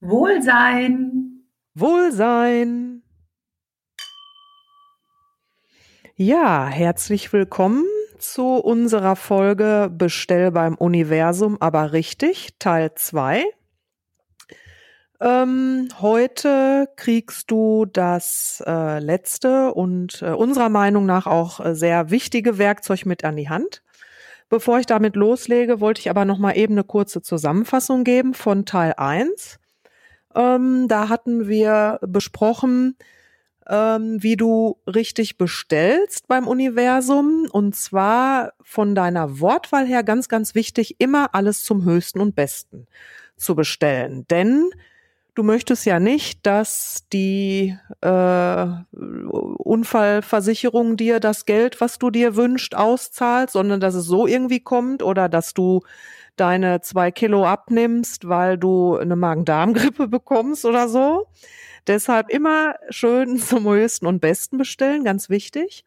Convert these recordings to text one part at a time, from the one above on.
Wohlsein. Wohlsein. Ja, herzlich willkommen zu unserer Folge Bestell beim Universum, aber richtig, Teil 2. Ähm, heute kriegst du das äh, letzte und äh, unserer Meinung nach auch äh, sehr wichtige Werkzeug mit an die Hand. Bevor ich damit loslege, wollte ich aber noch mal eben eine kurze Zusammenfassung geben von Teil 1. Ähm, da hatten wir besprochen, ähm, wie du richtig bestellst beim Universum. Und zwar von deiner Wortwahl her ganz, ganz wichtig, immer alles zum Höchsten und Besten zu bestellen. Denn du möchtest ja nicht, dass die äh, Unfallversicherung dir das Geld, was du dir wünscht, auszahlt, sondern dass es so irgendwie kommt oder dass du deine zwei Kilo abnimmst, weil du eine Magen-Darm-Grippe bekommst oder so. Deshalb immer schön zum höchsten und besten bestellen, ganz wichtig.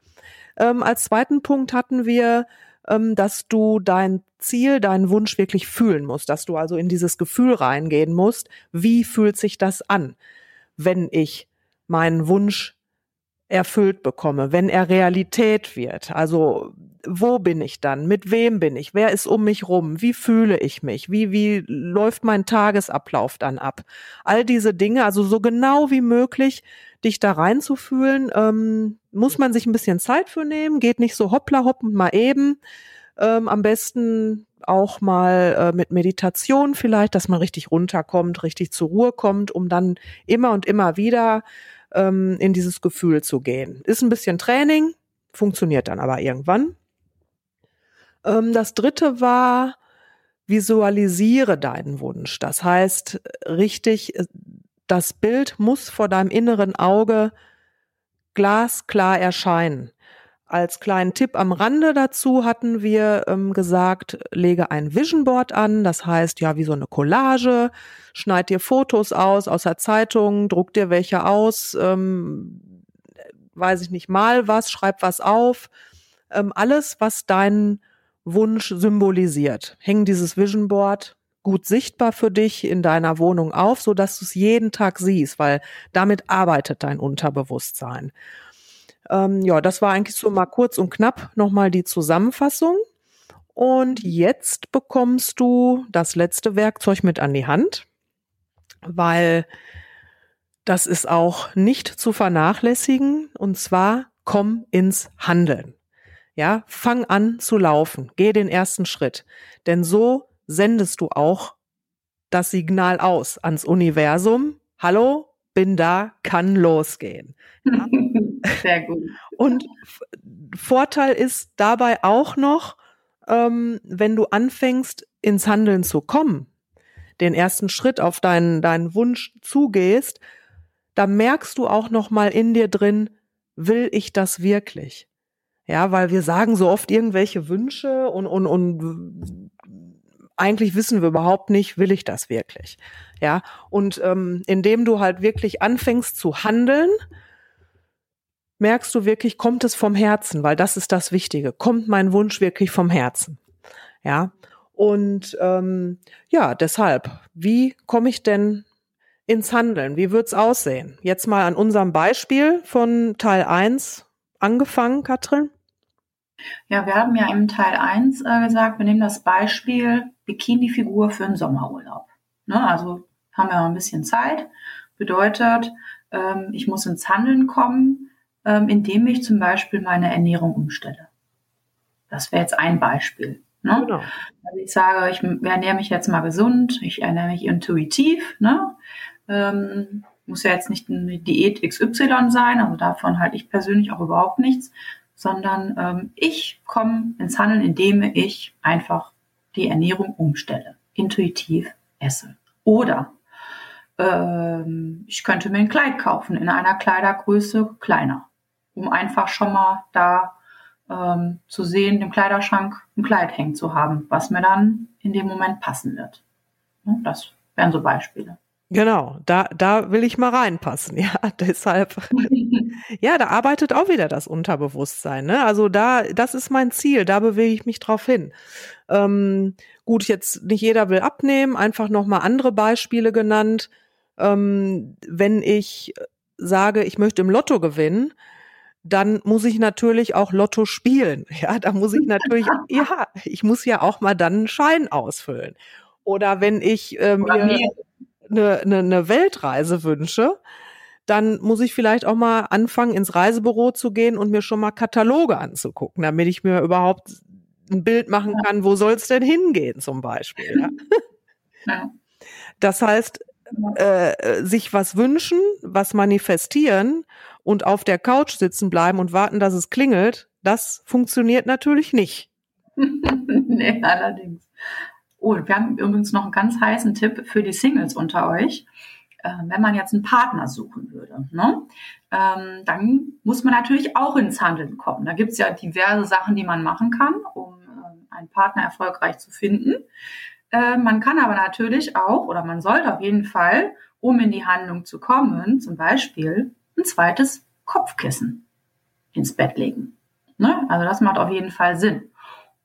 Ähm, als zweiten Punkt hatten wir, ähm, dass du dein Ziel, deinen Wunsch wirklich fühlen musst, dass du also in dieses Gefühl reingehen musst. Wie fühlt sich das an, wenn ich meinen Wunsch erfüllt bekomme, wenn er Realität wird? Also wo bin ich dann? Mit wem bin ich? Wer ist um mich rum? Wie fühle ich mich? Wie, wie läuft mein Tagesablauf dann ab? All diese Dinge, also so genau wie möglich, dich da reinzufühlen, ähm, muss man sich ein bisschen Zeit für nehmen, geht nicht so hoppla hoppend mal eben. Ähm, am besten auch mal äh, mit Meditation vielleicht, dass man richtig runterkommt, richtig zur Ruhe kommt, um dann immer und immer wieder ähm, in dieses Gefühl zu gehen. Ist ein bisschen Training, funktioniert dann aber irgendwann. Ähm, das dritte war, visualisiere deinen Wunsch. Das heißt, richtig, äh, das Bild muss vor deinem inneren Auge glasklar erscheinen. Als kleinen Tipp am Rande dazu hatten wir ähm, gesagt, lege ein Vision Board an, das heißt ja wie so eine Collage, schneid dir Fotos aus aus der Zeitung, druck dir welche aus, ähm, weiß ich nicht, mal was, schreib was auf, ähm, alles, was deinen Wunsch symbolisiert. Häng dieses Vision Board gut sichtbar für dich in deiner Wohnung auf, so dass du es jeden Tag siehst, weil damit arbeitet dein Unterbewusstsein. Ähm, ja, das war eigentlich so mal kurz und knapp nochmal die Zusammenfassung. Und jetzt bekommst du das letzte Werkzeug mit an die Hand, weil das ist auch nicht zu vernachlässigen. Und zwar komm ins Handeln. Ja, fang an zu laufen, geh den ersten Schritt, denn so sendest du auch das Signal aus ans Universum. Hallo, bin da, kann losgehen. Ja? Sehr gut. Und Vorteil ist dabei auch noch, ähm, wenn du anfängst, ins Handeln zu kommen, den ersten Schritt auf deinen, deinen Wunsch zugehst, da merkst du auch noch mal in dir drin, will ich das wirklich? Ja, weil wir sagen so oft irgendwelche Wünsche und, und, und eigentlich wissen wir überhaupt nicht, will ich das wirklich? Ja, und ähm, indem du halt wirklich anfängst zu handeln, merkst du wirklich, kommt es vom Herzen, weil das ist das Wichtige. Kommt mein Wunsch wirklich vom Herzen? Ja, und ähm, ja, deshalb, wie komme ich denn ins Handeln? Wie wird's aussehen? Jetzt mal an unserem Beispiel von Teil 1 angefangen, Katrin. Ja, wir haben ja im Teil 1 äh, gesagt, wir nehmen das Beispiel Bikini-Figur für einen Sommerurlaub. Ne? Also haben wir noch ein bisschen Zeit. Bedeutet, ähm, ich muss ins Handeln kommen, ähm, indem ich zum Beispiel meine Ernährung umstelle. Das wäre jetzt ein Beispiel. Ne? Genau. Also ich sage, ich ernähre mich jetzt mal gesund, ich ernähre mich intuitiv. Ne? Ähm, muss ja jetzt nicht eine Diät XY sein, also davon halte ich persönlich auch überhaupt nichts, sondern ähm, ich komme ins Handeln, indem ich einfach die Ernährung umstelle, intuitiv esse. Oder ähm, ich könnte mir ein Kleid kaufen in einer Kleidergröße kleiner, um einfach schon mal da ähm, zu sehen, im Kleiderschrank ein Kleid hängen zu haben, was mir dann in dem Moment passen wird. Das wären so Beispiele. Genau, da, da will ich mal reinpassen, ja, deshalb. ja, da arbeitet auch wieder das Unterbewusstsein, ne? Also da, das ist mein Ziel, da bewege ich mich drauf hin. Ähm, gut, jetzt nicht jeder will abnehmen, einfach nochmal andere Beispiele genannt. Ähm, wenn ich sage, ich möchte im Lotto gewinnen, dann muss ich natürlich auch Lotto spielen. Ja, da muss ich natürlich, ja, ich muss ja auch mal dann einen Schein ausfüllen. Oder wenn ich äh, mir eine, eine, eine Weltreise wünsche, dann muss ich vielleicht auch mal anfangen, ins Reisebüro zu gehen und mir schon mal Kataloge anzugucken, damit ich mir überhaupt ein Bild machen kann, wo soll es denn hingehen zum Beispiel. Ja? Ja. Das heißt, äh, sich was wünschen, was manifestieren und auf der Couch sitzen bleiben und warten, dass es klingelt, das funktioniert natürlich nicht. nee, allerdings. Oh, wir haben übrigens noch einen ganz heißen Tipp für die Singles unter euch. Äh, wenn man jetzt einen Partner suchen würde, ne? ähm, dann muss man natürlich auch ins Handeln kommen. Da gibt es ja diverse Sachen, die man machen kann, um äh, einen Partner erfolgreich zu finden. Äh, man kann aber natürlich auch, oder man sollte auf jeden Fall, um in die Handlung zu kommen, zum Beispiel ein zweites Kopfkissen ins Bett legen. Ne? Also das macht auf jeden Fall Sinn.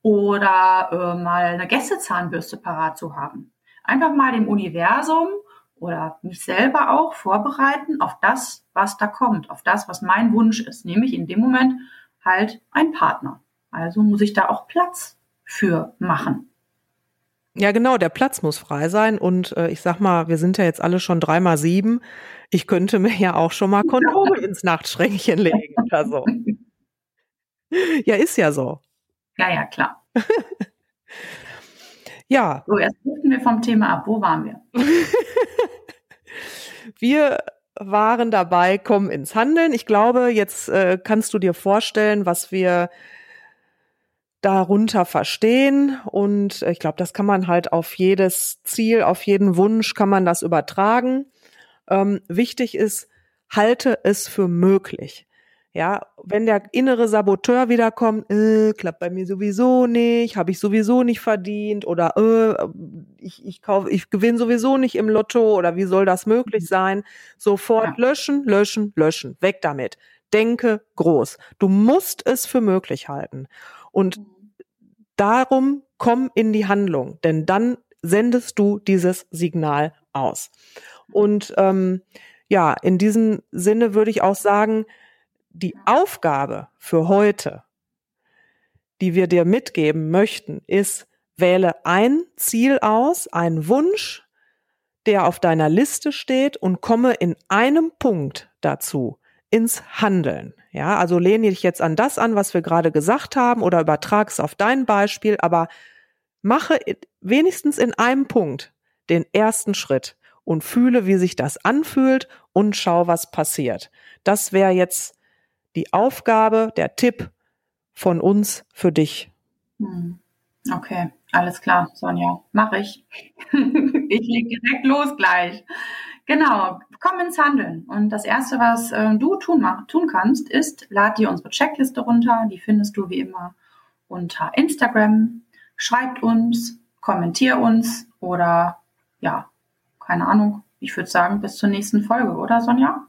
Oder äh, mal eine Gästezahnbürste parat zu haben. Einfach mal dem Universum oder mich selber auch vorbereiten auf das, was da kommt, auf das, was mein Wunsch ist, nämlich in dem Moment halt ein Partner. Also muss ich da auch Platz für machen. Ja, genau, der Platz muss frei sein. Und äh, ich sag mal, wir sind ja jetzt alle schon dreimal sieben. Ich könnte mir ja auch schon mal Kondome ins Nachtschränkchen legen oder so. Ja, ist ja so. Ja, ja, klar. ja. So, jetzt driften wir vom Thema ab. Wo waren wir? wir waren dabei, kommen ins Handeln. Ich glaube, jetzt äh, kannst du dir vorstellen, was wir darunter verstehen. Und ich glaube, das kann man halt auf jedes Ziel, auf jeden Wunsch kann man das übertragen. Ähm, wichtig ist, halte es für möglich. Ja, wenn der innere Saboteur wiederkommt, äh, klappt bei mir sowieso nicht, habe ich sowieso nicht verdient oder äh, ich, ich kaufe, ich gewinne sowieso nicht im Lotto oder wie soll das möglich mhm. sein? Sofort ja. löschen, löschen, löschen, weg damit. Denke groß. Du musst es für möglich halten. Und mhm. darum komm in die Handlung, denn dann sendest du dieses Signal aus. Und ähm, ja, in diesem Sinne würde ich auch sagen, die Aufgabe für heute, die wir dir mitgeben möchten, ist, wähle ein Ziel aus, einen Wunsch, der auf deiner Liste steht und komme in einem Punkt dazu ins Handeln. Ja, also lehne dich jetzt an das an, was wir gerade gesagt haben oder übertrag es auf dein Beispiel, aber mache wenigstens in einem Punkt den ersten Schritt und fühle, wie sich das anfühlt und schau, was passiert. Das wäre jetzt die Aufgabe, der Tipp von uns für dich. Hm. Okay, alles klar, Sonja, mache ich. ich leg direkt los gleich. Genau, komm ins Handeln. Und das Erste, was äh, du tun, mach, tun kannst, ist, lad dir unsere Checkliste runter. Die findest du wie immer unter Instagram. Schreibt uns, kommentier uns oder ja, keine Ahnung. Ich würde sagen, bis zur nächsten Folge, oder Sonja?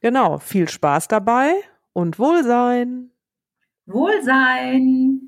Genau, viel Spaß dabei und Wohlsein. Wohlsein.